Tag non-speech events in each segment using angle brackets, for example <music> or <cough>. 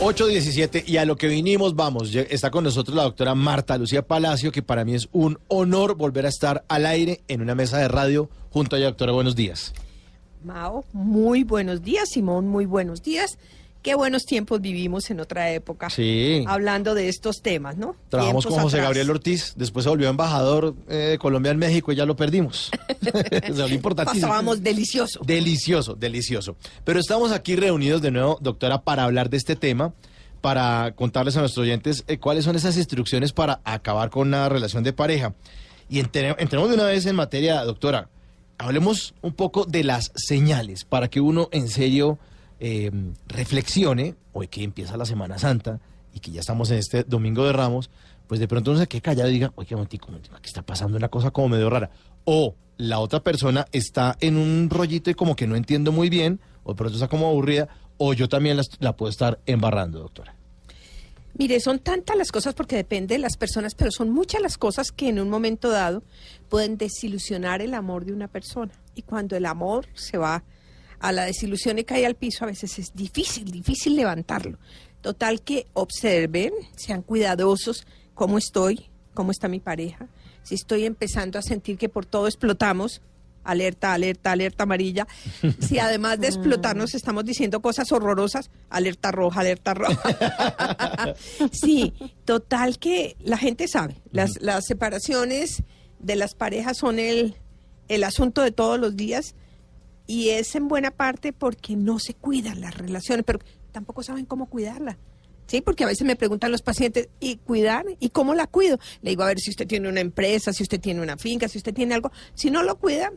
8.17 y a lo que vinimos vamos. Está con nosotros la doctora Marta Lucía Palacio, que para mí es un honor volver a estar al aire en una mesa de radio junto a ella, doctora. Buenos días. Mao, muy buenos días. Simón, muy buenos días. Qué buenos tiempos vivimos en otra época. Sí. Hablando de estos temas, ¿no? Trabajamos Tiempos con José atrás. Gabriel Ortiz, después se volvió embajador eh, de Colombia en México y ya lo perdimos. <laughs> volvió importantísimo. Pasábamos delicioso. Delicioso, delicioso. Pero estamos aquí reunidos de nuevo, doctora, para hablar de este tema, para contarles a nuestros oyentes eh, cuáles son esas instrucciones para acabar con una relación de pareja. Y entre- entremos de una vez en materia, doctora. Hablemos un poco de las señales para que uno en serio eh, reflexione, hoy que empieza la Semana Santa y que ya estamos en este Domingo de Ramos, pues de pronto uno se quede callado y diga, oye, momentico, momentico, aquí está pasando una cosa como medio rara. O la otra persona está en un rollito y como que no entiendo muy bien, o de pronto está como aburrida, o yo también la, la puedo estar embarrando, doctora. Mire, son tantas las cosas porque depende de las personas, pero son muchas las cosas que en un momento dado pueden desilusionar el amor de una persona. Y cuando el amor se va a la desilusión y cae al piso, a veces es difícil, difícil levantarlo. Total que observen, sean cuidadosos cómo estoy, cómo está mi pareja. Si estoy empezando a sentir que por todo explotamos, alerta, alerta, alerta amarilla. <laughs> Si además de explotarnos estamos diciendo cosas horrorosas, alerta roja, alerta roja. <laughs> sí, total que la gente sabe, las, las separaciones de las parejas son el, el asunto de todos los días y es en buena parte porque no se cuidan las relaciones, pero tampoco saben cómo cuidarla. Sí, porque a veces me preguntan los pacientes, ¿y cuidar? ¿Y cómo la cuido? Le digo, a ver si usted tiene una empresa, si usted tiene una finca, si usted tiene algo. Si no lo cuida,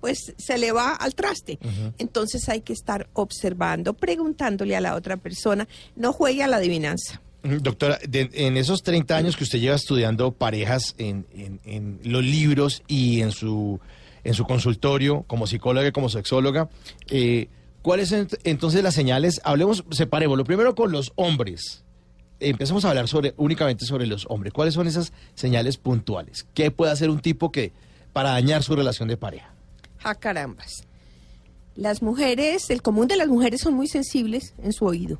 pues se le va al traste. Entonces hay que estar observando, preguntándole a la otra persona. No juegue a la adivinanza. Mm, Doctora, de- en esos 30 años que usted lleva estudiando parejas en, en- en los libros y en su, en su consultorio como psicóloga y como sexóloga, eh, ¿cuáles son ent- entonces las señales? Hablemos, separemos, lo primero con los hombres. Empezamos a hablar sobre únicamente sobre los hombres. ¿Cuáles son esas señales puntuales? ¿Qué puede hacer un tipo que para dañar su relación de pareja? ¡Ja, carambas! Las mujeres, el común de las mujeres son muy sensibles en su oído.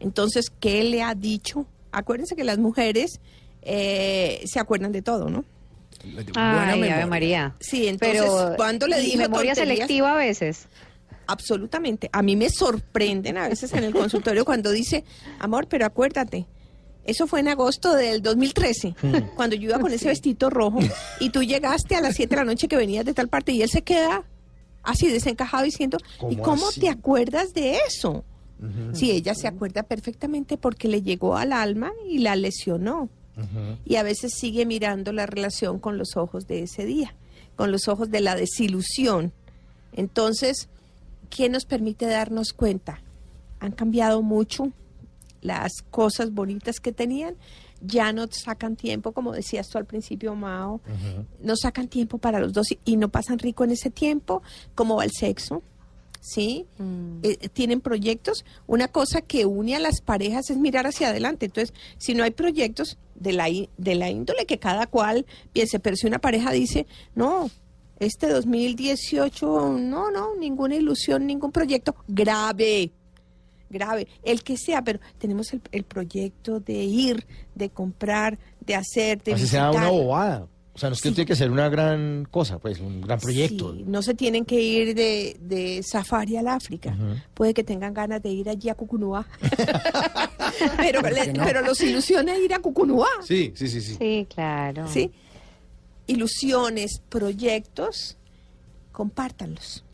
Entonces, ¿qué le ha dicho? Acuérdense que las mujeres eh, se acuerdan de todo, ¿no? Ay, memoria. Ave María. Sí, entonces, Pero, ¿cuándo le y dijo memoria tonterías? selectiva a veces. Absolutamente. A mí me sorprenden a veces en el consultorio cuando dice, amor, pero acuérdate, eso fue en agosto del 2013, cuando yo iba con ese vestido rojo y tú llegaste a las 7 de la noche que venías de tal parte y él se queda así desencajado diciendo, ¿y ¿Cómo cómo así? te acuerdas de eso? Sí, ella se acuerda perfectamente porque le llegó al alma y la lesionó. Y a veces sigue mirando la relación con los ojos de ese día, con los ojos de la desilusión. Entonces, ¿qué nos permite darnos cuenta? Han cambiado mucho las cosas bonitas que tenían, ya no sacan tiempo, como decías tú al principio, Mao, no sacan tiempo para los dos y, y no pasan rico en ese tiempo, como va el sexo, ¿sí? Eh, tienen proyectos. Una cosa que une a las parejas es mirar hacia adelante. Entonces, si no hay proyectos de la, de la índole que cada cual piense, pero si una pareja dice, no, este 2018, no, no, ninguna ilusión, ningún proyecto, grave, grave, el que sea, pero tenemos el, el proyecto de ir, de comprar, de hacer, de Así sea visitar. una bobada. O sea, no es que Sí. tiene que ser una gran cosa, pues, un gran proyecto. Sí, no se tienen que ir de, de safari al África. Puede que tengan ganas de ir allí a Cucunúa. <laughs> pero, le- pero los ilusiona ir a Cucunúa. Sí, sí, sí, sí. Sí, claro. ¿sí? Ilusiones, proyectos, compártanlos.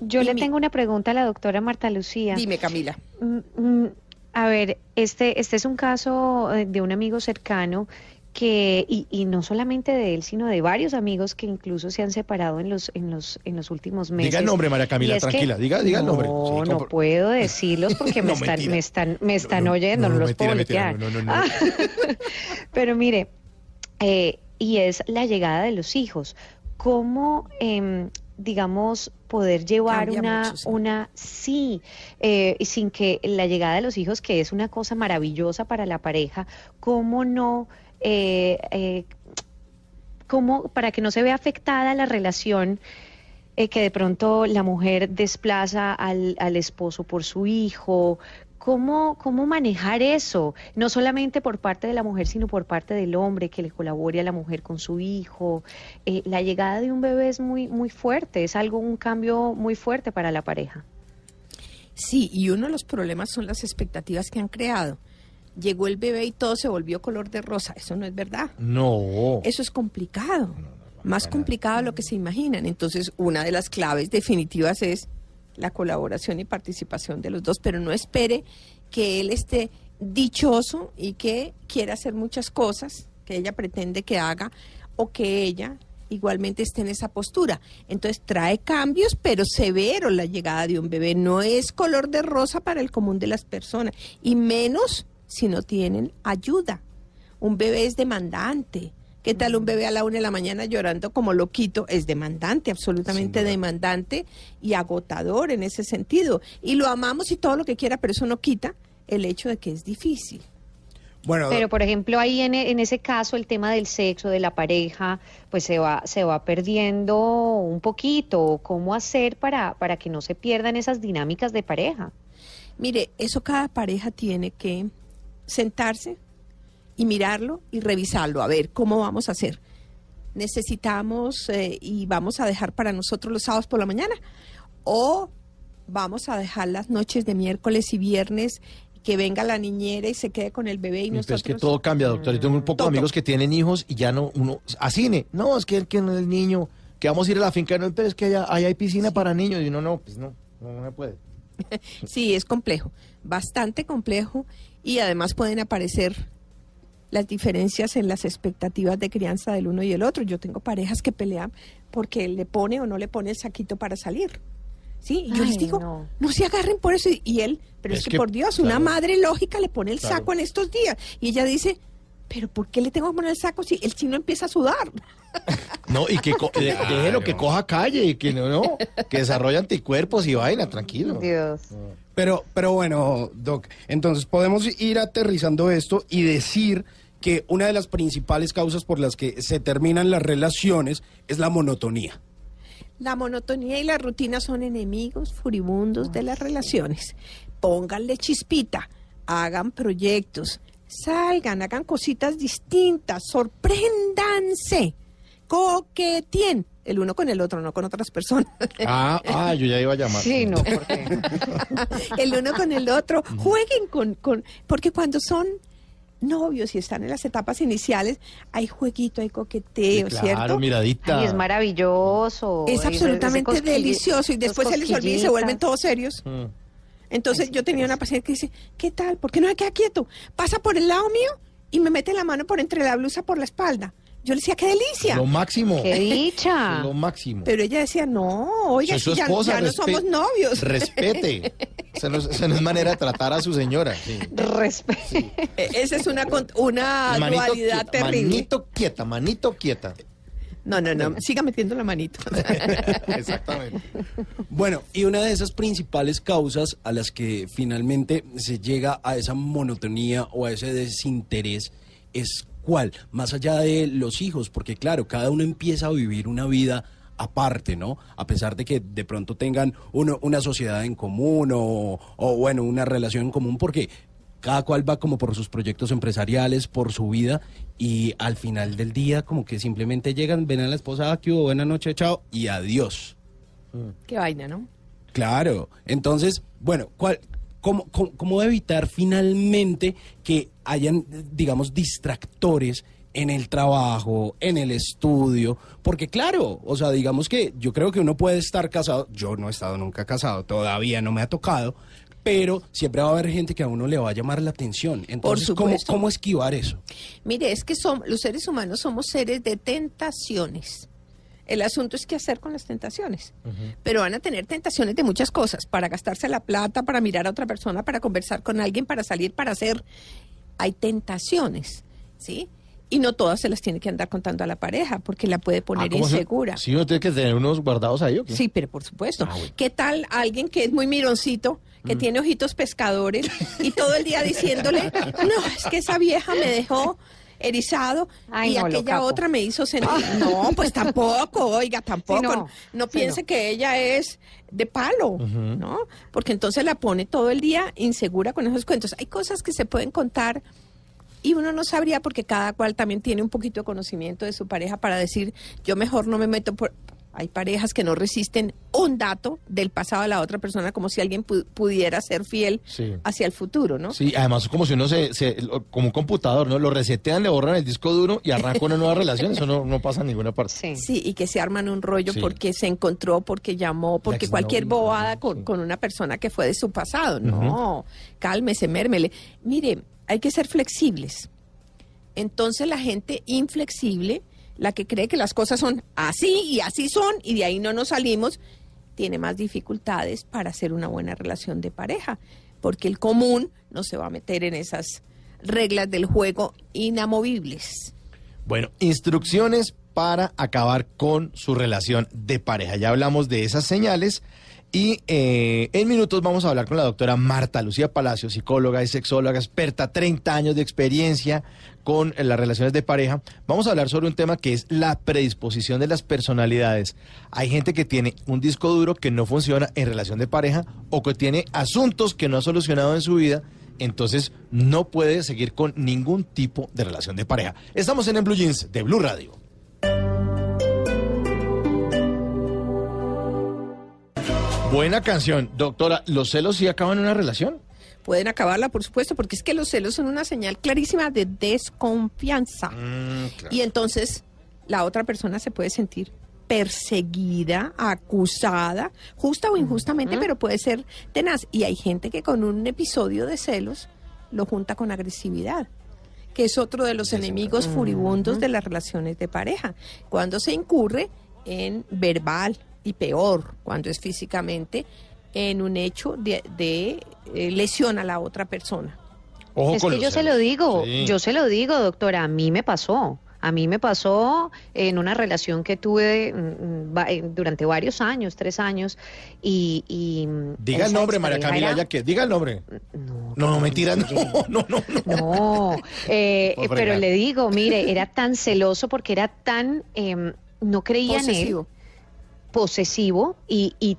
Yo le tengo una pregunta a la doctora Marta Lucía. Dime, Camila. Mm, mm, A ver, este, este es un caso eh, de un amigo cercano que, y, y no solamente de él, sino de varios amigos que incluso se han separado en los, en los, en los últimos meses. Diga el nombre, María Camila, que- tranquila, diga- diga el nombre. No, Sí, no puedo decirlos porque <laughs> me, No, están, mentira. me están, me están no, oyendo, no, no, los mentira, puedo mentira, bloquear. no, no, no, no. Ah, <laughs> Pero mire, eh, y es la llegada de los hijos. ¿Cómo, em, digamos, poder llevar Cambia una, mucho, sí. una, sí, eh, sin que la llegada de los hijos, que es una cosa maravillosa para la pareja, cómo no, eh, eh, cómo, para que no se vea afectada la relación, eh, que de pronto la mujer desplaza al, al esposo por su hijo. ¿Cómo, ¿Cómo manejar eso? No solamente por parte de la mujer, sino por parte del hombre, que le colabore a la mujer con su hijo. Eh, la llegada de un bebé es muy, muy fuerte, es algo, un cambio muy fuerte para la pareja. Sí, y uno de los problemas son las expectativas que han creado. Llegó el bebé y todo se volvió color de rosa. Eso no es verdad. No. Eso es complicado. Más complicado de lo que se imaginan. Entonces, una de las claves definitivas es la colaboración y participación de los dos, pero no espere que él esté dichoso y que quiera hacer muchas cosas que ella pretende que haga o que ella igualmente esté en esa postura. Entonces trae cambios, pero severos la llegada de un bebé. No es color de rosa para el común de las personas, y menos si no tienen ayuda. Un bebé es demandante. ¿Qué tal un bebé a la una de la mañana llorando como loquito? Es demandante, absolutamente demandante y agotador en ese sentido. Y lo amamos y todo lo que quiera, pero eso no quita el hecho de que es difícil. Bueno, Pero, por ejemplo, ahí en, en ese caso, el tema del sexo, de la pareja, pues se va, se va perdiendo un poquito. ¿Cómo hacer para, para que no se pierdan esas dinámicas de pareja? Mire, eso cada pareja tiene que sentarse y mirarlo y revisarlo, a ver cómo vamos a hacer. Necesitamos eh, y vamos a dejar para nosotros los sábados por la mañana o vamos a dejar las noches de miércoles y viernes que venga la niñera y se quede con el bebé y Pero nosotros es que todo cambia, doctor. Yo tengo un poco Todo. de amigos que tienen hijos y ya no, uno, a cine. No, es que el, que no el niño, que vamos a ir a la finca, no, pero es que allá, allá hay piscina para niños. Y uno, no, pues no, no, no puede. <laughs> Sí, es complejo, bastante complejo y además pueden aparecer las diferencias en las expectativas de crianza del uno y el otro. Yo tengo parejas que pelean porque le pone o no le pone el saquito para salir. Sí, y yo Ay, les digo, no. no. se agarren por eso. Y- él, pero es, Es que, que, por Dios, una madre lógica le pone el Claro. saco en estos días. Y ella dice, pero ¿por qué le tengo que poner el saco si el chino empieza a sudar? <laughs> No, y que co- de- déjelo que coja calle y que no, no, que desarrolle anticuerpos y vaina, tranquilo. Dios. Pero, pero bueno, Doc, entonces podemos ir aterrizando esto y decir que una de las principales causas por las que se terminan las relaciones es la monotonía. La monotonía y la rutina son enemigos furibundos de las relaciones. Pónganle chispita, hagan proyectos, salgan, hagan cositas distintas, sorpréndanse, coquetien, el uno con el otro, no con otras personas. Ah, ah, yo ya iba a llamar. Sí, no, porque... <laughs> el uno con el otro, jueguen con, con, porque cuando son novios y están en las etapas iniciales, hay jueguito, hay coqueteo, Sí, claro, ¿cierto? miradita. Ay, es maravilloso. Es absolutamente delicioso y después se les olvida y se vuelven todos serios. Mm. Entonces yo tenía una paciente que dice, ¿qué tal? ¿Por qué no se queda quieto? Pasa por el lado mío y me mete la mano por entre la blusa por la espalda. Yo le decía, qué delicia. Lo máximo. ¡Qué dicha! <laughs> Lo máximo. Pero ella decía, no, oiga, si ya, esposa, ya no somos novios. <laughs> Respete. Esa no, es- esa no es manera de tratar a su señora. sí. Respe- E- Esa es una, con- una Manito dualidad quieta, terrible. Manito quieta, manito quieta. No, no, no, siga metiendo la manito. <laughs> Exactamente. Bueno, y una de esas principales causas a las que finalmente se llega a esa monotonía o a ese desinterés es cuál, más allá de los hijos, porque claro, cada uno empieza a vivir una vida aparte, ¿no? A pesar de que de pronto tengan uno, una sociedad en común o, o, bueno, una relación en común, porque cada cual va como por sus proyectos empresariales, por su vida, y al final del día como que simplemente llegan, ven a la esposa, aquí hubo buena noche, chao, y adiós. Qué vaina, ¿no? Claro. Entonces, bueno, ¿cuál, cómo, cómo, cómo evitar finalmente que hayan, digamos, distractores en el trabajo, en el estudio? Porque claro, o sea, digamos que yo creo que uno puede estar casado, yo no he estado nunca casado, todavía no me ha tocado, pero siempre va a haber gente que a uno le va a llamar la atención. Entonces, ¿cómo, supuesto. ¿cómo esquivar eso? Mire, es que son, los seres humanos somos seres de tentaciones. El asunto es qué hacer con las tentaciones. Pero van a tener tentaciones de muchas cosas, para gastarse la plata, para mirar a otra persona, para conversar con alguien, para salir, para hacer. Hay tentaciones, ¿sí? Y no todas se las tiene que andar contando a la pareja, porque la puede poner Ah, ¿cómo se- insegura. Sí, uno tiene que tener unos guardados ahí, ¿o qué? Sí, pero por supuesto. Ah, bueno. ¿Qué tal alguien que es muy mironcito, Mm. que tiene ojitos pescadores y todo el día diciéndole, <laughs> no, es que esa vieja me dejó erizado Ay, y no, aquella otra me hizo sentir. <laughs> No, pues tampoco, oiga, tampoco. Sí, no no. no Sí, piense no. que ella es de palo, ¿no? Porque entonces la pone todo el día insegura con esos cuentos. Hay cosas que se pueden contar y uno no sabría porque cada cual también tiene un poquito de conocimiento de su pareja para decir, yo mejor no me meto por... Hay parejas que no resisten un dato del pasado de la otra persona como si alguien pu- pudiera ser fiel Sí. hacia el futuro, ¿no? Sí, además como si uno se, se- lo- como un computador, ¿no? Lo resetean, le borran el disco duro y arranca una nueva relación, eso no, no pasa en ninguna parte. Sí. Sí, y que se arman un rollo Sí. porque se encontró, porque llamó, porque cualquier bobada ¿no? con, Sí. con una persona que fue de su pasado. No, cálmese, mérmele. Mire, hay que ser flexibles. Entonces la gente inflexible, la que cree que las cosas son así y así son y de ahí no nos salimos, tiene más dificultades para hacer una buena relación de pareja, porque el común no se va a meter en esas reglas del juego inamovibles. Bueno, instrucciones para acabar con su relación de pareja. Ya hablamos de esas señales y eh, en minutos vamos a hablar con la doctora Marta Lucía Palacio, psicóloga y sexóloga, experta, 30 años de experiencia con eh, las relaciones de pareja. Vamos a hablar sobre un tema que es la predisposición de las personalidades. Hay gente que tiene un disco duro que no funciona en relación de pareja o que tiene asuntos que no ha solucionado en su vida entonces no puede seguir con ningún tipo de relación de pareja. Estamos en el Blue Jeans de Blue Radio. Buena canción. Doctora, ¿los celos sí acaban una relación? Pueden acabarla, por supuesto, porque es que los celos son una señal clarísima de desconfianza. Y entonces la otra persona se puede sentir perseguida, acusada, justa o injustamente, pero puede ser tenaz. Y hay gente que con un episodio de celos lo junta con agresividad, que es otro de los enemigos furibundos de las relaciones de pareja. Cuando se incurre en verbal y peor, cuando es físicamente, en un hecho de, de, eh, lesión a la otra persona. Ojo Es con que yo se lo digo, Sí. yo se lo digo, doctora, a mí me pasó. A mí me pasó en una relación que tuve mm, va- eh, durante varios años, tres años, y... y, mm, Diga el nombre, María Camila, era- ya que diga el nombre. No, No, no, mentira, no, no, no. no. No, eh, <laughs> Por pero le digo, mire, era tan <laughs> celoso porque era tan, em, no creía en él, Posesivo. y, y,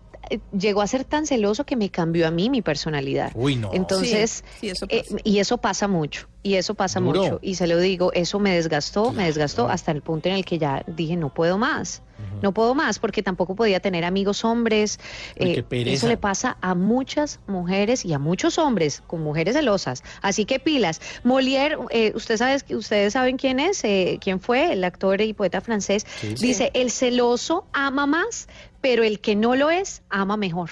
llegó a ser tan celoso que me cambió a mí mi personalidad. Uy, no. Entonces, Sí, sí, eso eh, y eso pasa mucho, y eso pasa Duro. mucho, y se lo digo, eso me desgastó, me desgastó hasta el punto en el que ya dije, no puedo más, no puedo más, porque tampoco podía tener amigos hombres, Uy, eh, eso le pasa a muchas mujeres y a muchos hombres con mujeres celosas, así que pilas. Molière, eh, usted sabe, ustedes saben quién es, eh, quién fue, el actor y poeta francés, dice, el celoso ama más, pero el que no lo es, ama mejor.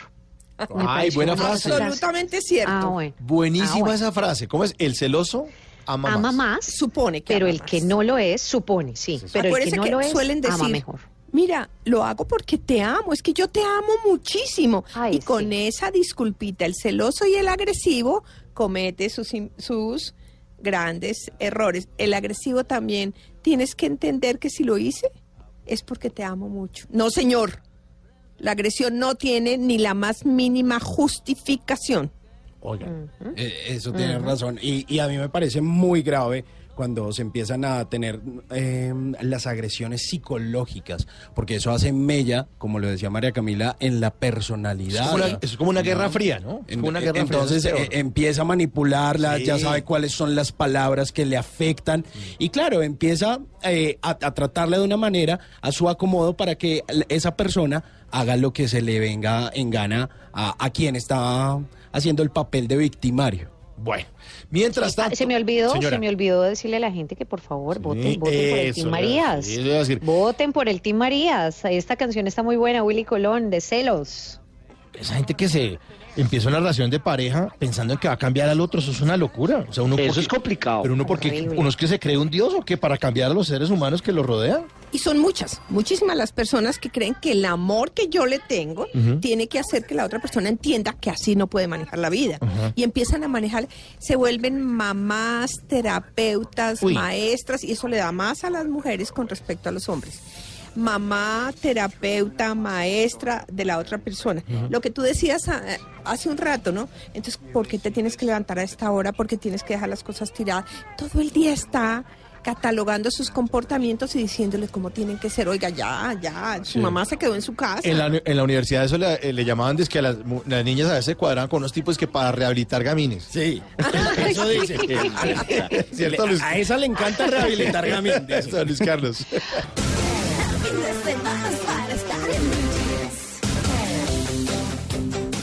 Me Ay, buena frase. Absolutamente cierto. Ah, bueno. Buenísima Ah, bueno. esa frase. ¿Cómo es? El celoso ama, ama más. más, Supone que pero ama el más. que no lo es, supone, sí, pero el Acuérdese que no que lo es, suelen decir, ama mejor. Mira, lo hago porque te amo, es que yo te amo muchísimo. Ay, y con sí. esa disculpita, el celoso y el agresivo comete sus, sus grandes errores. El agresivo también, tienes que entender que si lo hice es porque te amo mucho. No, señor. La agresión no tiene ni la más mínima justificación. Oiga. Eh, eso tiene razón. Y, y a mí me parece muy grave cuando se empiezan a tener eh, las agresiones psicológicas, porque eso hace mella, como lo decía María Camila, en la Es personalidad. como una, es como una guerra fría, ¿no? Es En- como una guerra entonces fría. eh, empieza a manipularla, Sí. ya sabe cuáles son las palabras que le afectan y claro, empieza eh, a, a tratarla de una manera a su acomodo para que esa persona haga lo que se le venga en gana a, a quien está haciendo el papel de victimario. Bueno, mientras tanto... Se me olvidó, Señora. se me olvidó decirle a la gente que por favor voten, voten por el Team Marías. sí, eso iba a decir. Voten por el Team Marías. Esta canción está muy buena, Willy Colón, de Celos. esa gente que se empieza una relación de pareja pensando en que va a cambiar al otro, eso es una locura. O sea, uno Eso porque- es complicado. Pero uno porque Horrible. uno es que se cree un dios o que para cambiar a los seres humanos que lo rodean. Y son muchas, muchísimas las personas que creen que el amor que yo le tengo tiene que hacer que la otra persona entienda que así no puede manejar la vida. Y empiezan a manejar, se vuelven mamás, terapeutas, Uy. maestras, y eso le da más a las mujeres con respecto a los hombres. Mamá, terapeuta, maestra de la otra persona. Lo que tú decías ah, hace un rato, ¿no? Entonces, ¿por qué te tienes que levantar a esta hora? ¿Por qué tienes que dejar las cosas tiradas? Todo el día está catalogando sus comportamientos y diciéndole cómo tienen que ser. Oiga, ya, ya, su Sí. mamá se quedó en su casa. En la, en la universidad eso le, eh, le llamaban es que a las, las niñas a veces se cuadraban con unos tipos que para rehabilitar gamines. Sí, <laughs> eso dice. <laughs> ¿Cierto, Luis? A esa le encanta rehabilitar. Eso, Luis Carlos. <laughs>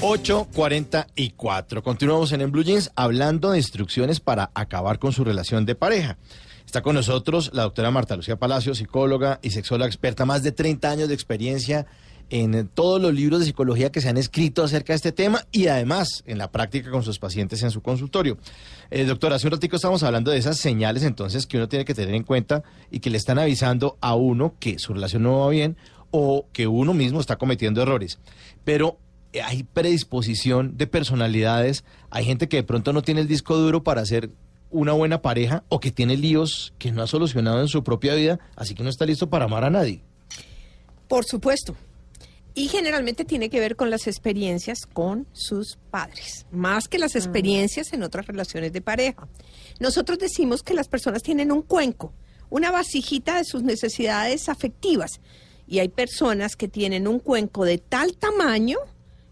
8.44. Continuamos en, en Blue Jeans hablando de instrucciones para acabar con su relación de pareja. Está con nosotros la doctora Marta Lucía Palacio, psicóloga y sexóloga experta, más de 30 años de experiencia en todos los libros de psicología que se han escrito acerca de este tema y además en la práctica con sus pacientes en su consultorio. Eh, doctora, hace un ratico estamos hablando de esas señales entonces que uno tiene que tener en cuenta y que le están avisando a uno que su relación no va bien o que uno mismo está cometiendo errores. Pero eh, hay predisposición de personalidades, hay gente que de pronto no tiene el disco duro para ser una buena pareja o que tiene líos que no ha solucionado en su propia vida, así que no está listo para amar a nadie. Por supuesto. Y generalmente tiene que ver con las experiencias con sus padres, más que las experiencias en otras relaciones de pareja. Nosotros decimos que las personas tienen un cuenco, una vasijita de sus necesidades afectivas. Y hay personas que tienen un cuenco de tal tamaño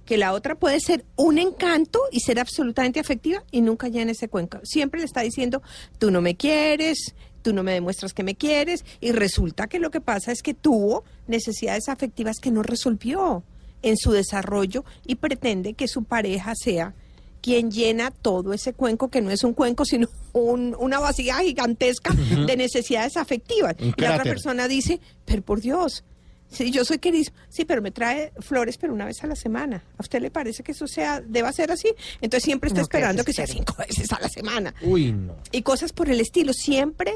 que la otra puede ser un encanto y ser absolutamente afectiva y nunca llena ese cuenco. Siempre le está diciendo, tú no me quieres, tú no me demuestras que me quieres y resulta que lo que pasa es que tuvo necesidades afectivas que no resolvió en su desarrollo y pretende que su pareja sea quien llena todo ese cuenco, que no es un cuenco, sino un- una vasija gigantesca de necesidades afectivas. Y la otra persona dice, pero por Dios, Sí, yo soy querido. Sí, pero me trae flores, pero una vez a la semana. ¿A usted le parece que eso sea, deba ser así? Entonces siempre está No, esperando que sea cinco <laughs> veces a la semana. Uy, no. Y cosas por el estilo. Siempre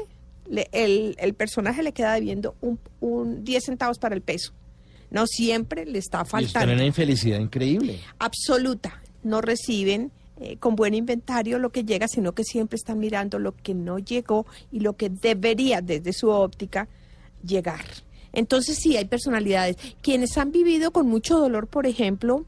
le- el, el personaje le queda debiendo un, un 10 centavos para el peso. No siempre le está Y están en faltando. una infelicidad increíble. Absoluta. No reciben eh, con buen inventario lo que llega, sino que siempre están mirando lo que no llegó y lo que debería, desde su óptica, llegar. Entonces sí, hay personalidades. Quienes han vivido con mucho dolor, por ejemplo,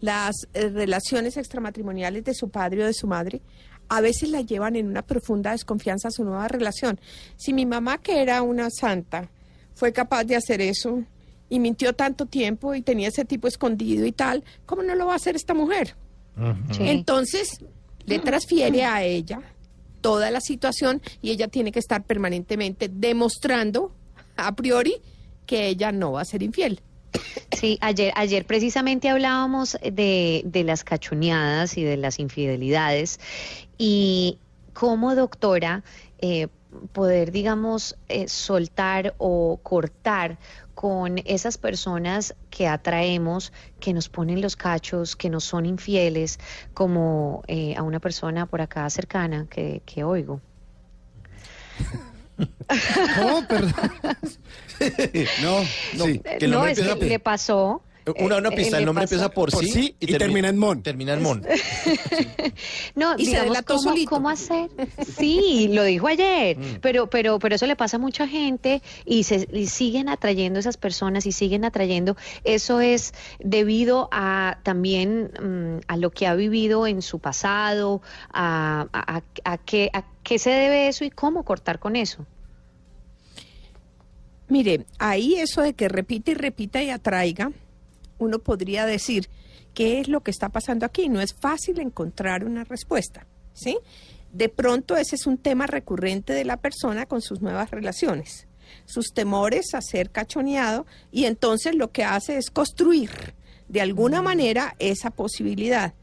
las eh, relaciones extramatrimoniales de su padre o de su madre, a veces la llevan en una profunda desconfianza a su nueva relación. Si mi mamá, que era una santa, fue capaz de hacer eso y mintió tanto tiempo y tenía ese tipo escondido y tal, ¿cómo no lo va a hacer esta mujer? Sí. Entonces, le transfiere a ella toda la situación y ella tiene que estar permanentemente demostrando a priori que ella no va a ser infiel. Sí, ayer, ayer precisamente hablábamos de, de las cachoneadas y de las infidelidades y cómo, doctora, eh, poder, digamos, eh, soltar o cortar con esas personas que atraemos, que nos ponen los cachos, que nos son infieles, como eh, a una persona por acá cercana que, que oigo. <laughs> ¿Cómo? Perdón. <laughs> <laughs> No, no. Sí, que el no, es que le pasó. Una, una eh, pista, el nombre pasó- empieza por, Por sí, sí y termi- termina en mon. Termina en mon. <laughs> No, Y se digamos, ¿cómo, cómo hacer? Sí, lo dijo ayer, Mm. pero, pero, pero eso le pasa a mucha gente y se y siguen atrayendo esas personas y siguen atrayendo. Eso es debido a también mm, a lo que ha vivido en su pasado, a, a, a- a qué, a qué se debe eso y cómo cortar con eso. Mire, ahí eso de que repita y repita y atraiga, uno podría decir, ¿qué es lo que está pasando aquí? No es fácil encontrar una respuesta, ¿sí? De pronto ese es un tema recurrente de la persona con sus nuevas relaciones, sus temores a ser cachoneado y entonces lo que hace es construir de alguna manera esa posibilidad.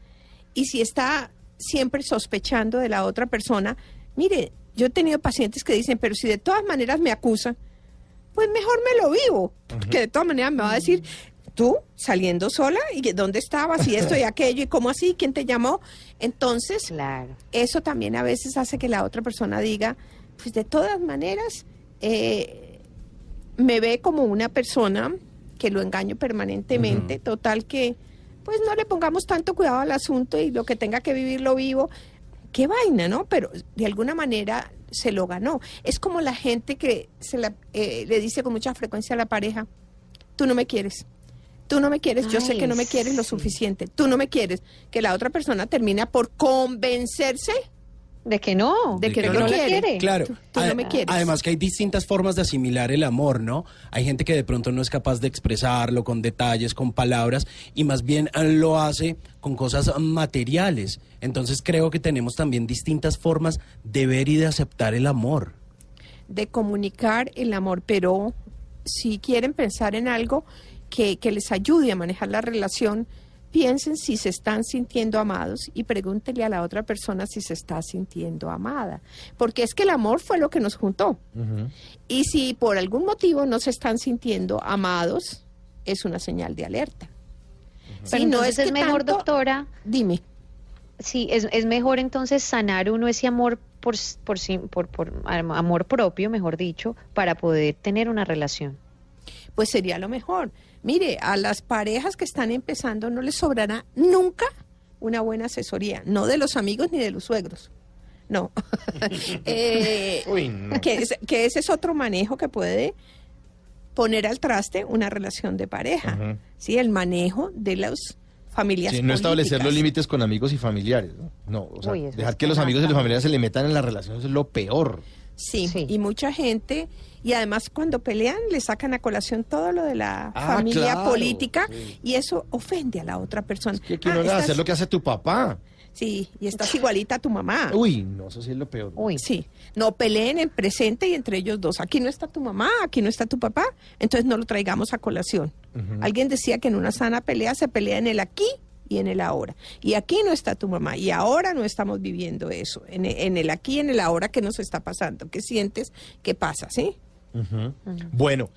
Y si está siempre sospechando de la otra persona, mire, yo he tenido pacientes que dicen, pero si de todas maneras me acusan, pues mejor me lo vivo, porque de todas maneras me va a decir, tú saliendo sola y que, dónde estabas y esto y aquello y cómo así, quién te llamó. Entonces, Claro. eso también a veces hace que la otra persona diga, pues de todas maneras, eh, me ve como una persona que lo engaño permanentemente, total que, pues no le pongamos tanto cuidado al asunto y lo que tenga que vivir lo vivo. Qué vaina, ¿no? Pero de alguna manera se lo ganó. Es como la gente que se la, eh, le dice con mucha frecuencia a la pareja, tú no me quieres. Tú no me quieres, yo sé que no me quieres lo suficiente. Tú no me quieres. Que la otra persona termina por convencerse De que no, De que no lo lo quiere. quiere. Claro. Tú- tú no me quieres. Además que hay distintas formas de asimilar el amor, ¿no? Hay gente que de pronto no es capaz de expresarlo con detalles, con palabras, y más bien ah, lo hace con cosas materiales. Entonces creo que tenemos también distintas formas de ver y de aceptar el amor. de comunicar el amor, pero si quieren pensar en algo que, que les ayude a manejar la relación, piensen si se están sintiendo amados y pregúntenle a la otra persona si se está sintiendo amada. Porque es que el amor fue lo que nos juntó. Y si por algún motivo no se están sintiendo amados, es una señal de alerta. Pero Sí, no entonces es, que mejor, tanto- doctora, Dime. sí, es, es mejor entonces sanar uno ese amor por, por, sí- por, por am- amor propio, mejor dicho, para poder tener una relación. Pues sería lo mejor. Mire, a las parejas que están empezando no les sobrará nunca una buena asesoría, no de los amigos ni de los suegros. No. <laughs> Eh, <laughs> Uy, no. que, es- que ese es otro manejo que puede poner al traste una relación de pareja. Sí, el manejo de las familias. Sí, no establecer los límites con amigos y familiares. No, No, o sea, Uy, dejar es que los amigos y los familiares se le metan en la relación eso es lo peor. Sí, Sí. y mucha gente, y además cuando pelean le sacan a colación todo lo de la Ah, familia claro, política sí. y eso ofende a la otra persona. Que aquí Ah, no le va a estás- hacer lo que hace tu papá. Sí, y estás igualita a tu mamá. Uy, no, eso sí es lo peor. Uy, Sí, no peleen en presente y entre ellos dos. Aquí no está tu mamá, aquí no está tu papá, entonces no lo traigamos a colación. Alguien decía que en una sana pelea se pelea en el aquí y en el ahora. Y aquí no está tu mamá y ahora no estamos viviendo eso. En, en el aquí y en el ahora, ¿qué nos está pasando? ¿Qué sientes? ¿Qué pasa? ¿Sí? Bueno,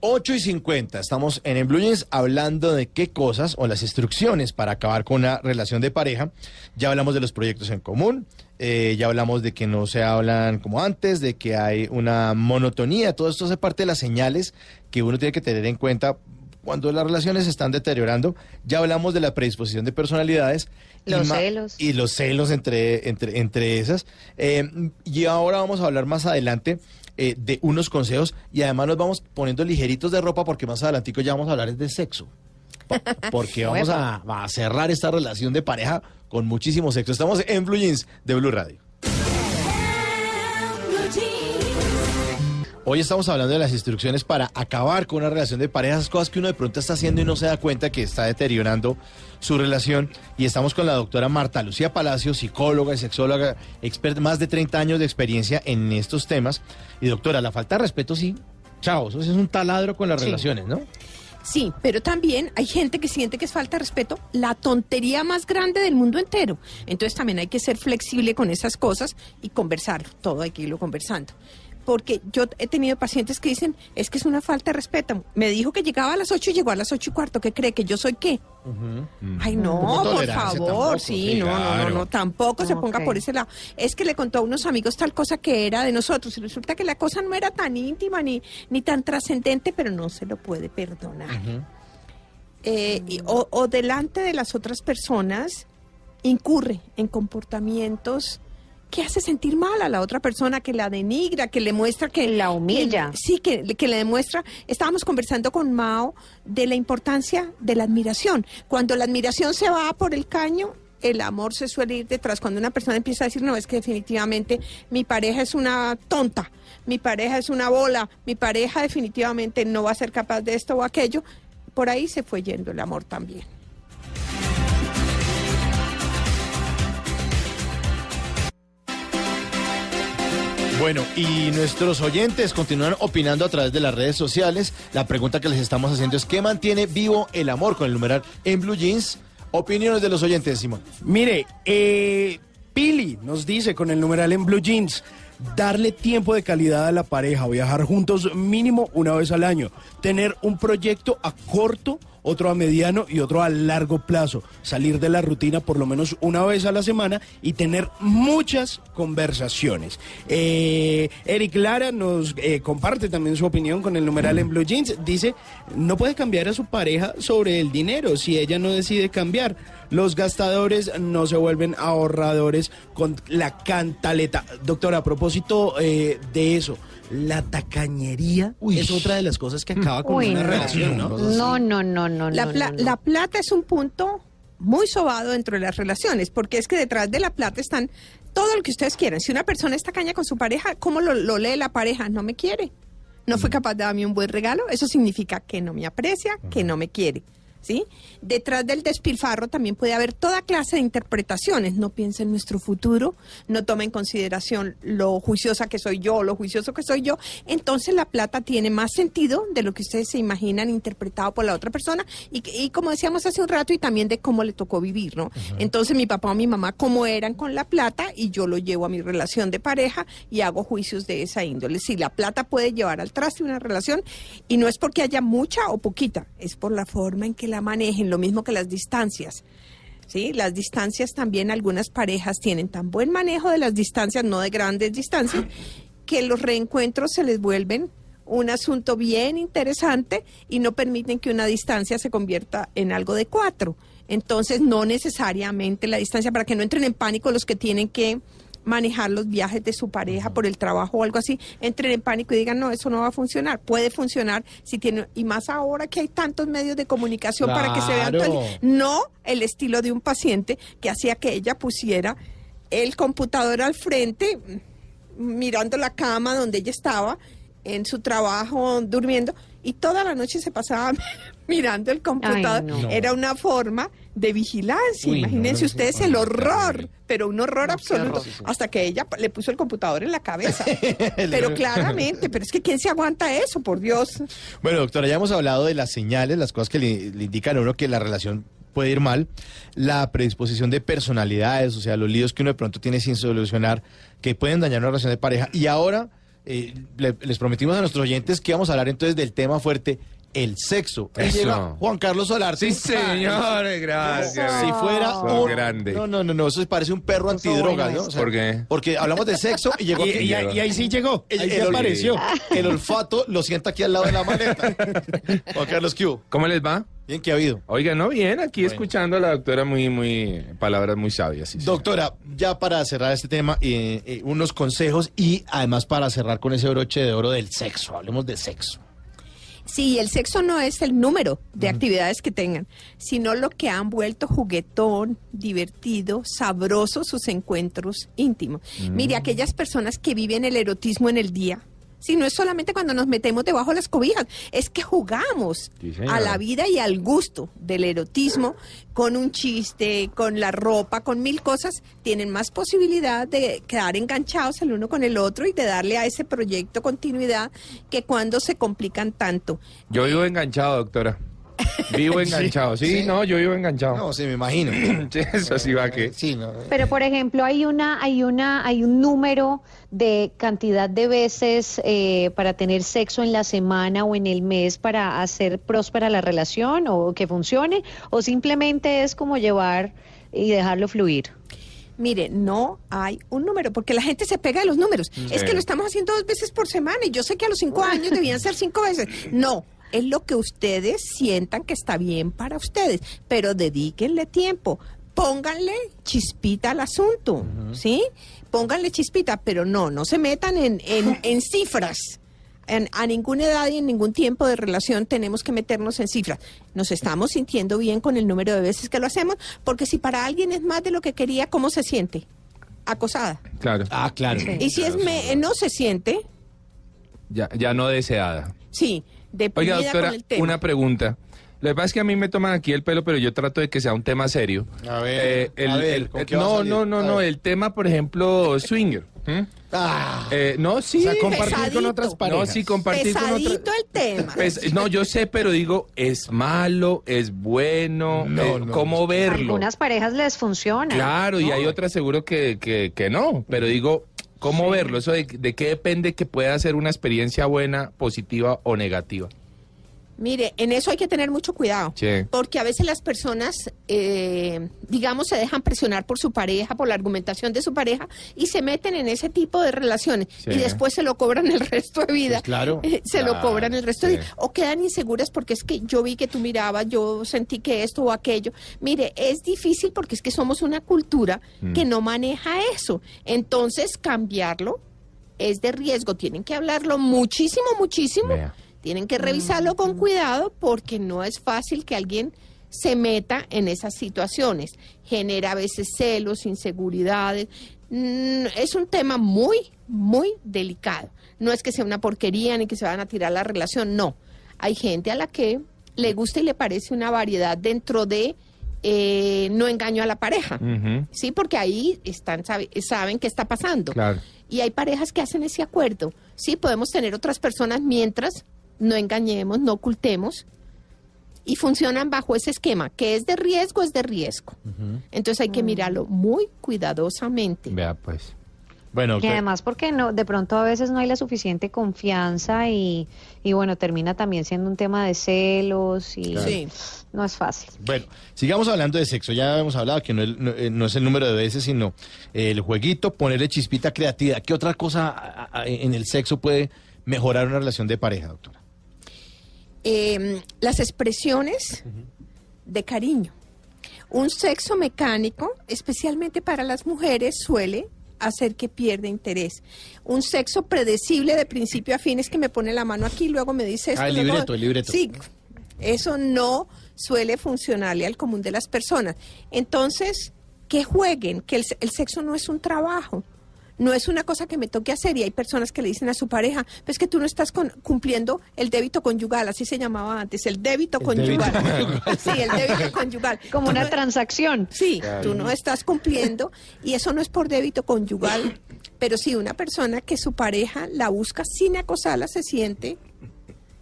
8 y 50, estamos en, en Blue Jeans hablando de qué cosas o las instrucciones para acabar con una relación de pareja. Ya hablamos de los proyectos en común, eh, ya hablamos de que no se hablan como antes, de que hay una monotonía, todo esto hace parte de las señales que uno tiene que tener en cuenta cuando las relaciones se están deteriorando. Ya hablamos de la predisposición de personalidades. y Los ma- celos. Y los celos entre, entre, entre esas. Eh, y ahora vamos a hablar más adelante eh, de unos consejos y además nos vamos poniendo ligeritos de ropa porque más adelantico ya vamos a hablar de sexo. Po- Porque <laughs> vamos a, a cerrar esta relación de pareja con muchísimo sexo. Estamos en Blue Jeans de Blue Radio. Hoy estamos hablando de las instrucciones para acabar con una relación de pareja, esas cosas que uno de pronto está haciendo y no se da cuenta que está deteriorando su relación. Y estamos con la doctora Marta Lucía Palacio, psicóloga y sexóloga, experta, más de 30 años de experiencia en estos temas. Y doctora, la falta de respeto sí, chao, eso es un taladro con las Sí. relaciones, ¿no? Sí, pero también hay gente que siente que es falta de respeto la tontería más grande del mundo entero. Entonces también hay que ser flexible con esas cosas y conversar. Todo hay que irlo conversando. Porque yo he tenido pacientes que dicen, es que es una falta de respeto. Me dijo que llegaba a las 8 y llegó a las ocho y cuarto. ¿Qué cree? ¿Que yo soy qué? Ay, no, por favor, tampoco, sí, sí, no, no, no, tampoco se ponga por ese lado. Es que le contó a unos amigos tal cosa que era de nosotros y resulta que la cosa no era tan íntima ni, ni tan trascendente, pero no se lo puede perdonar. Eh, y- o, o delante de las otras personas incurre en comportamientos que hace sentir mal a la otra persona, que la denigra, que le muestra que La humilla. que- sí, que, que le demuestra. Estábamos conversando con Mao de la importancia de la admiración. Cuando la admiración se va por el caño, el amor se suele ir detrás. Cuando una persona empieza a decir, no, es que definitivamente mi pareja es una tonta, mi pareja es una bola, mi pareja definitivamente no va a ser capaz de esto o aquello, por ahí se fue yendo el amor también. Bueno, y nuestros oyentes continúan opinando a través de las redes sociales. La pregunta que les estamos haciendo es, ¿qué mantiene vivo el amor con el numeral en Blue Jeans? Opiniones de los oyentes, Simón. Mire, eh, Pili nos dice con el numeral en Blue Jeans, darle tiempo de calidad a la pareja, viajar juntos mínimo una vez al año, tener un proyecto a corto, otro a mediano y otro a largo plazo. Salir de la rutina por lo menos una vez a la semana y tener muchas conversaciones. Eh, Eric Lara nos eh, comparte también su opinión con el numeral en Blue Jeans. Dice, no puede cambiar a su pareja sobre el dinero si ella no decide cambiar. Los gastadores no se vuelven ahorradores con la cantaleta. Doctora, a propósito eh, de eso, la tacañería es otra de las cosas que acaba con Uy, una no. relación, ¿no? No, no, no, no, La, no, pla- no, no. la plata es un punto muy sobado dentro de las relaciones, porque es que detrás de la plata están todo lo que ustedes quieran. Si una persona está caña con su pareja, ¿cómo lo, lo lee la pareja? No me quiere. No fue capaz de darme un buen regalo. Eso significa que no me aprecia, que no me quiere. ¿Sí? Detrás del despilfarro también puede haber toda clase de interpretaciones. No piensa en nuestro futuro, no toma en consideración lo juiciosa que soy yo, lo juicioso que soy yo. Entonces la plata tiene más sentido de lo que ustedes se imaginan interpretado por la otra persona y, y como decíamos hace un rato y también de cómo le tocó vivir, ¿no? Entonces mi papá o mi mamá cómo eran con la plata y yo lo llevo a mi relación de pareja y hago juicios de esa índole. Si la plata puede llevar al traste una relación y no es porque haya mucha o poquita, es por la forma en que la manejen, lo mismo que las distancias. ¿sí? Las distancias también, algunas parejas tienen tan buen manejo de las distancias, no de grandes distancias, que los reencuentros se les vuelven un asunto bien interesante y no permiten que una distancia se convierta en algo de cuatro. Entonces, no necesariamente la distancia, para que no entren en pánico los que tienen que manejar los viajes de su pareja por el trabajo o algo así, entren en pánico y digan, no, eso no va a funcionar. Puede funcionar si tiene, y más ahora que hay tantos medios de comunicación para que se vean todo el- Claro. no el estilo de un paciente que hacía que ella pusiera el computador al frente, mirando la cama donde ella estaba, en su trabajo, durmiendo, y toda la noche se pasaba <laughs> mirando el computador. no. Era una forma de vigilancia. Uy, no, Imagínense no, ustedes el horror, pero un horror absoluto, hasta que ella le puso el computador en la cabeza. <laughs> pero claramente, pero es que ¿quién se aguanta eso, por Dios? Bueno, doctora, ya hemos hablado de las señales, las cosas que le, le indican a uno que la relación puede ir mal, la predisposición de personalidades, o sea, los líos que uno de pronto tiene sin solucionar, que pueden dañar una relación de pareja. Y ahora eh, le- les prometimos a nuestros oyentes que vamos a hablar entonces del tema fuerte, el sexo. Ahí Eso. llega Juan Carlos Solarte. Sí, señores, <laughs> gracias. Si fuera Son un... grande. No, no, no, no, eso parece un perro antidroga, ¿no? O sea, ¿Por qué? Porque hablamos de sexo y llegó Y, aquí. y- y ahí sí llegó, El- ahí el sí apareció. El olfato lo sienta aquí al lado de la maleta. <laughs> Juan Carlos, ¿qué hubo? ¿Cómo les va? Bien, ¿qué ha habido? Oiga, no, bien, aquí Bueno. escuchando a la doctora muy, muy, palabras muy sabias. sí. Doctora, ya para cerrar este tema, eh, eh, unos consejos y además para cerrar con ese broche de oro del sexo. Hablemos de sexo. Sí, el sexo no es el número de actividades que tengan, sino lo que han vuelto juguetón, divertido, sabroso sus encuentros íntimos. Mire, aquellas personas que viven el erotismo en el día. Si no es solamente cuando nos metemos debajo de las cobijas, es que jugamos Sí, a la vida y al gusto del erotismo con un chiste, con la ropa, con mil cosas, tienen más posibilidad de quedar enganchados el uno con el otro y de darle a ese proyecto continuidad que cuando se complican tanto. Yo vivo enganchado, doctora. Vivo enganchado. Sí, sí. no, yo vivo enganchado. No, sí, me imagino. <laughs> Sí, eso sí va que. Sí, no. Pero por ejemplo, hay una, hay una, hay un número de cantidad de veces eh, para tener sexo en la semana o en el mes para hacer próspera la relación o que funcione, o simplemente es como llevar y dejarlo fluir. Mire, no hay un número, porque la gente se pega de los números. Es que lo estamos haciendo dos veces por semana y yo sé que a los cinco años debían ser cinco veces. No, es lo que ustedes sientan que está bien para ustedes, pero dedíquenle tiempo. Pónganle chispita al asunto, ¿sí? Pónganle chispita, pero no, no se metan en, en, <laughs> en cifras. En- a ninguna edad y en ningún tiempo de relación tenemos que meternos en cifras. Nos estamos sintiendo bien con el número de veces que lo hacemos, porque si para alguien es más de lo que quería, ¿cómo se siente? Acosada. Claro. Ah, claro. Y si es me- no se siente, Ya, ya no deseada. sí, Oiga, doctora, con el tema. una pregunta. Lo que pasa es que a mí me toman aquí el pelo, pero yo trato de que sea un tema serio. A ver, el, a ver, el- ¿con el- qué va a no, no, no, A no, ver. el tema, por ejemplo, swinger. Ah, Eh, no, sí. o sea, compartir con otras parejas. No, sí, compartir con Pesadito otras. el tema. Pues, no, yo sé, pero digo, es malo, es bueno, No, eh, no, ¿cómo no. verlo? Algunas parejas les funciona. Claro, y hay otras seguro que, que, que no, pero digo, ¿cómo verlo? Eso de, de qué depende que pueda ser una experiencia buena, positiva o negativa. Mire, en eso hay que tener mucho cuidado, Sí. porque a veces las personas, eh, digamos, se dejan presionar por su pareja, por la argumentación de su pareja, y se meten en ese tipo de relaciones, Sí. y después se lo cobran el resto de vida. Pues claro. Eh, <laughs> se lo cobran el resto de vida. O quedan inseguras porque es que yo vi que tú mirabas, yo sentí que esto o aquello. Mire, es difícil porque es que somos una cultura Mm. que no maneja eso. Entonces, cambiarlo es de riesgo. Tienen que hablarlo muchísimo, muchísimo. Vea. Tienen que revisarlo con cuidado porque no es fácil que alguien se meta en esas situaciones. Genera a veces celos, inseguridades. Mm, es un tema muy, muy delicado. No es que sea una porquería ni que se van a tirar la relación, no. Hay gente a la que le gusta y le parece una variedad dentro de eh, no engaño a la pareja. Sí, porque ahí están sabe- saben qué está pasando. Claro. Y hay parejas que hacen ese acuerdo. Sí, podemos tener otras personas mientras no engañemos, no ocultemos. Y funcionan bajo ese esquema, que es de riesgo, es de riesgo. Entonces hay que mirarlo muy cuidadosamente. Vea, pues. Bueno, Y además porque no, de pronto a veces no hay la suficiente confianza y, y bueno, termina también siendo un tema de celos y Sí. no es fácil. Bueno, sigamos hablando de sexo. Ya hemos hablado que no, eh, no es el número de veces, sino el jueguito, ponerle chispita creatividad. ¿Qué otra cosa en el sexo puede mejorar una relación de pareja, doctora? Eh, las expresiones de cariño. Un sexo mecánico, especialmente para las mujeres, suele hacer que pierda interés. Un sexo predecible de principio a fin es que me pone la mano aquí y luego me dice esto. Ah, el libreto, el libreto. Sí, eso no suele funcionarle al común de las personas. Entonces, que jueguen, que el sexo no es un trabajo. No es una cosa que me toque hacer y hay personas que le dicen a su pareja, pues que tú no estás con- cumpliendo el débito conyugal, así se llamaba antes, el débito <laughs> conyugal. sí, el débito conyugal. Como Tú una no- transacción. Sí, tú no estás cumpliendo y eso no es por débito conyugal, pero sí una persona que su pareja la busca sin acosarla se siente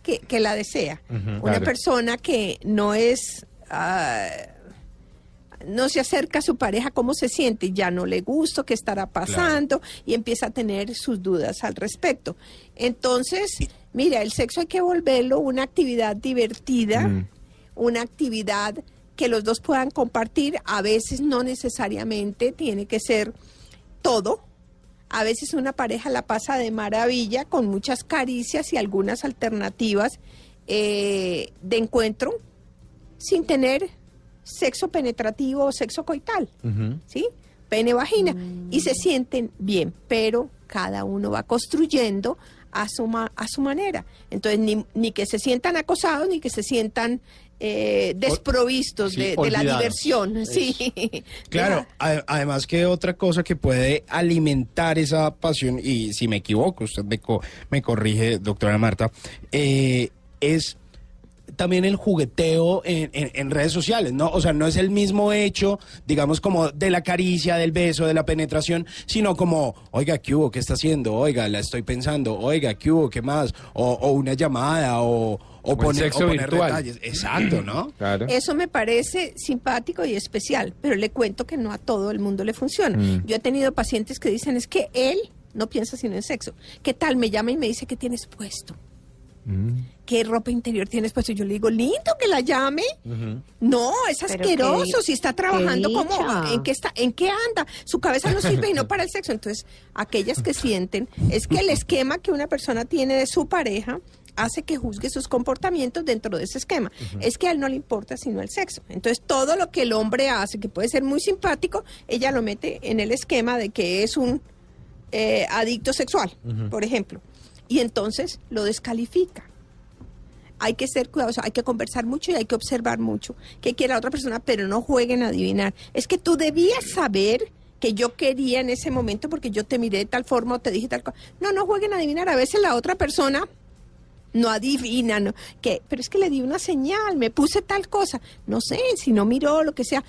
que, que la desea. una claro. persona que no es... ah, no se acerca a su pareja cómo se siente, ya no le gusta, qué estará pasando y empieza a tener sus dudas al respecto. Entonces, mira, el sexo hay que volverlo una actividad divertida, Mm. una actividad que los dos puedan compartir, a veces no necesariamente tiene que ser todo. A veces una pareja la pasa de maravilla con muchas caricias y algunas alternativas eh, de encuentro sin tener sexo penetrativo o sexo coital, ¿sí? Pene vagina y se sienten bien, pero cada uno va construyendo a su ma- a su manera. Entonces ni, ni que se sientan acosados ni que se sientan eh, desprovistos sí, de, de la diversión, <laughs> sí. Claro, además que otra cosa que puede alimentar esa pasión, y si me equivoco, usted me, co- me corrige, doctora Marta, eh, es también el jugueteo en, en- en redes sociales, ¿no? O sea, no es el mismo hecho, digamos, como de la caricia, del beso, de la penetración, sino como, oiga, ¿qué hubo? ¿Qué está haciendo? Oiga, la estoy pensando, oiga, ¿qué hubo? ¿Qué más? O, o una llamada, o, o, O el poner, sexo o poner virtual. detalles. Exacto, ¿no? <clears throat> Claro. Eso me parece simpático y especial, pero le cuento que no a todo el mundo le funciona. Mm. Yo he tenido pacientes que dicen es que él no piensa sino en sexo. ¿Qué tal? Me llama y me dice que tienes puesto. Mm. ¿Qué ropa interior tienes puesto? Yo le digo, lindo que la llame. No, es Pero asqueroso. qué- si está trabajando como. ¿en qué está? ¿En qué anda? Su cabeza no sirve y no para el sexo. Entonces, aquellas que sienten es que el esquema que una persona tiene de su pareja hace que juzgue sus comportamientos dentro de ese esquema. Es que a él no le importa sino el sexo. Entonces, todo lo que el hombre hace, que puede ser muy simpático, ella lo mete en el esquema de que es un eh, adicto sexual, por ejemplo. Y entonces lo descalifica hay que ser cuidadosos, hay que conversar mucho y hay que observar mucho qué quiere la otra persona, pero no jueguen a adivinar. Es que tú debías saber que yo quería en ese momento porque yo te miré de tal forma o te dije tal cosa. No, no jueguen a adivinar. A veces la otra persona no adivina, no, que, pero es que le di una señal, me puse tal cosa. No sé, si no miró lo que sea,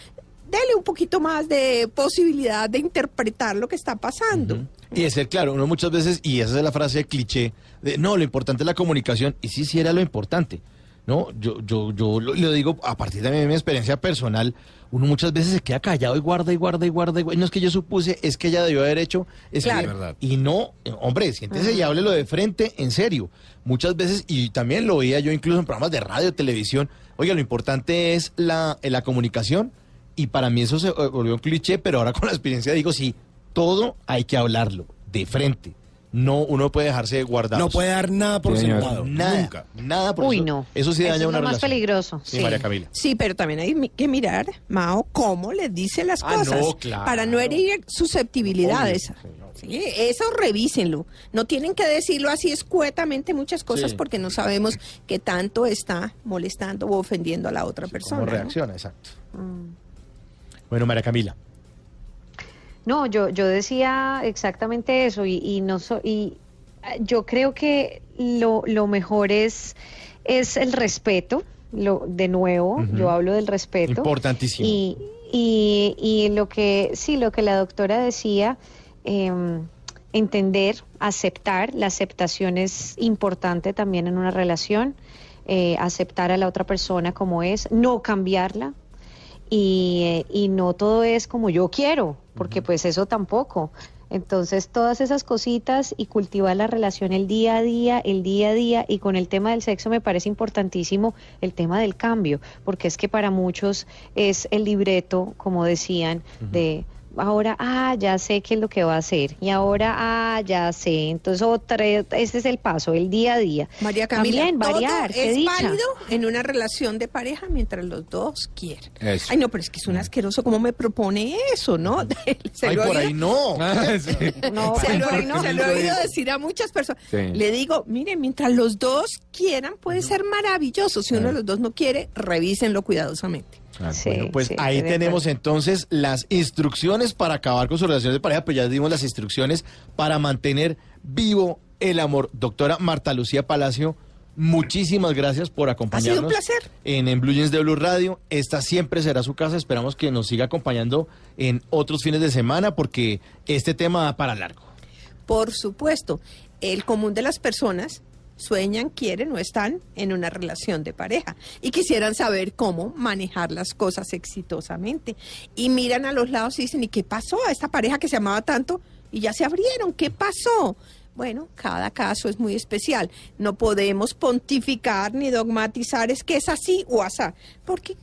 dele un poquito más de posibilidad de interpretar lo que está pasando. Y de ser claro, uno muchas veces, y esa es la frase cliché, de no, lo importante es la comunicación, y sí, sí era lo importante. No, yo, yo, yo lo, lo digo a partir de mi, mi experiencia personal. Uno muchas veces se queda callado y guarda y guarda y guarda y guarda. No es que yo supuse, es que ella debió haber hecho. Es Claro. que- Verdad. y no, hombre, siéntese y háblelo de frente, en serio. Muchas veces, y también lo veía yo incluso en programas de radio, televisión. Oiga, lo importante es la, eh, la comunicación. Y para mí eso se volvió un cliché, pero ahora con la experiencia digo, sí, todo hay que hablarlo, de frente. No, uno puede dejarse guardado. No puede dar nada por sentado. Nada, Nunca. nada. por Uy, eso, no. Eso sí Eso daña es una lo más relación. peligroso, Sí, sí. María Camila. Sí, pero también hay que mirar, Mao, cómo les dice las Ah, cosas. no, claro. Para no herir susceptibilidades. Sí, eso revísenlo. No tienen que decirlo así escuetamente muchas cosas Sí. porque no sabemos qué tanto está molestando o ofendiendo a la otra persona. ¿Cómo ¿no? reacciona? Exacto. Mm. Bueno, María Camila. No, yo, yo decía exactamente eso y, y no so- y eh, yo creo que lo, lo mejor es, es el respeto, lo, de nuevo, yo hablo del respeto. Importantísimo. Y, y, y lo que, sí, lo que la doctora decía, em, entender, aceptar, la aceptación es importante también en una relación, eh, aceptar a la otra persona como es, no cambiarla, y, y no todo es como yo quiero, porque pues eso tampoco. Entonces, todas esas cositas y cultivar la relación el día a día, el día a día, y con el tema del sexo me parece importantísimo el tema del cambio, porque es que para muchos es el libreto, como decían, de ahora, ah, ya sé qué es lo que va a hacer, y ahora, ah, ya sé. Entonces, otra, ese es el paso, el día a día. María Camila, También todo variar, es dicha. válido en una relación de pareja mientras los dos quieren. Eso. Ay, no, pero es que es un asqueroso cómo me propone eso, ¿no? <laughs> Se Ay, lo por ahí no. <laughs> Ah. No, Se lo, ¿por he- qué no? se lo he oído decir a muchas personas. Sí. Le digo, mire, mientras los dos quieran, puede ser maravilloso. Si uno de los dos no quiere, revísenlo cuidadosamente. Sí, Bueno, pues sí, ahí tenemos entonces las instrucciones para acabar con sus relaciones de pareja, pues ya dimos las instrucciones para mantener vivo el amor. Doctora Marta Lucía Palacio, muchísimas gracias por acompañarnos. un placer. En, en Blue Jeans de Blue Radio. Esta siempre será su casa. Esperamos que nos siga acompañando en otros fines de semana porque este tema va para largo. Por supuesto, el común de las personas sueñan, quieren o están en una relación de pareja y quisieran saber cómo manejar las cosas exitosamente. Y miran a los lados y dicen, ¿y qué pasó a esta pareja que se amaba tanto? Y ya se abrieron, ¿qué pasó? Bueno, cada caso es muy especial. No podemos pontificar ni dogmatizar, es que es así o asá, porque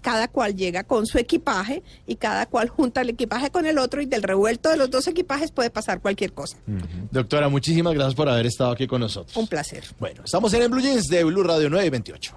cada cual llega con su equipaje y cada cual junta el equipaje con el otro y del revuelto de los dos equipajes puede pasar cualquier cosa. Doctora, muchísimas gracias por haber estado aquí con nosotros. Un placer. Bueno, estamos en el Blue Jeans de Blue Radio 9 y 28.